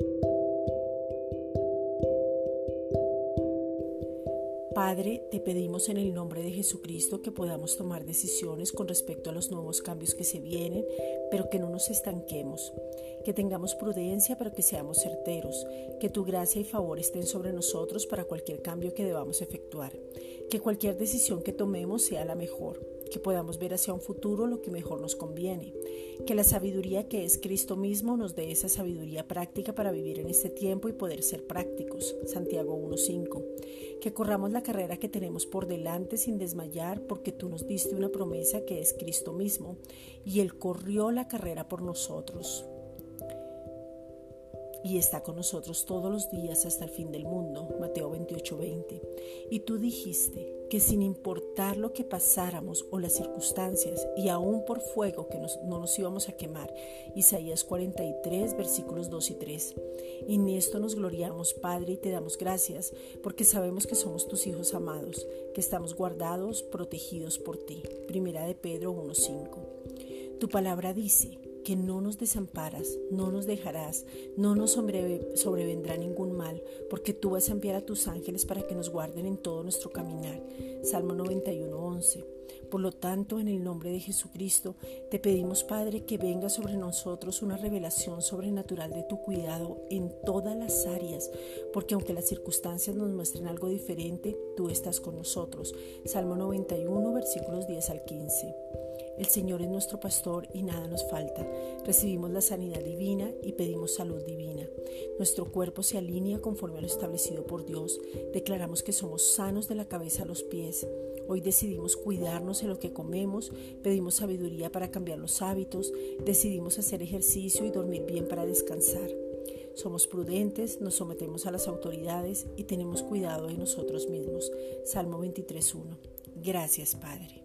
Thank you. Padre, te pedimos en el nombre de Jesucristo que podamos tomar decisiones con respecto a los nuevos cambios que se vienen, pero que no nos estanquemos, que tengamos prudencia, pero que seamos certeros, que tu gracia y favor estén sobre nosotros para cualquier cambio que debamos efectuar, que cualquier decisión que tomemos sea la mejor. Que podamos ver hacia un futuro lo que mejor nos conviene, que la sabiduría que es Cristo mismo nos dé esa sabiduría práctica para vivir en este tiempo y poder ser prácticos. Santiago 1.5. Que corramos la carrera que tenemos por delante sin desmayar porque tú nos diste una promesa que es Cristo mismo y Él corrió la carrera por nosotros y está con nosotros todos los días hasta el fin del mundo. Mateo 28:20. Y tú dijiste que sin importar lo que pasáramos o las circunstancias, y aún por fuego que no nos íbamos a quemar. Isaías 43, versículos 2 y 3. Y en esto nos gloriamos, Padre, y te damos gracias, porque sabemos que somos tus hijos amados, que estamos guardados, protegidos por ti. Primera de Pedro 1:5. Tu palabra dice, que no nos desamparas, no nos dejarás, no nos sobrevendrá ningún mal, porque tú vas a enviar a tus ángeles para que nos guarden en todo nuestro caminar. Salmo 91, 11. Por lo tanto, en el nombre de Jesucristo, te pedimos, Padre, que venga sobre nosotros una revelación sobrenatural de tu cuidado en todas las áreas, porque aunque las circunstancias nos muestren algo diferente, tú estás con nosotros. Salmo 91, versículos 10 al 15. El Señor es nuestro pastor y nada nos falta. Recibimos la sanidad divina y pedimos salud divina. Nuestro cuerpo se alinea conforme a lo establecido por Dios. Declaramos que somos sanos de la cabeza a los pies. Hoy decidimos cuidarnos en lo que comemos, pedimos sabiduría para cambiar los hábitos, decidimos hacer ejercicio y dormir bien para descansar. Somos prudentes, nos sometemos a las autoridades y tenemos cuidado de nosotros mismos. Salmo 23.1. Gracias, Padre.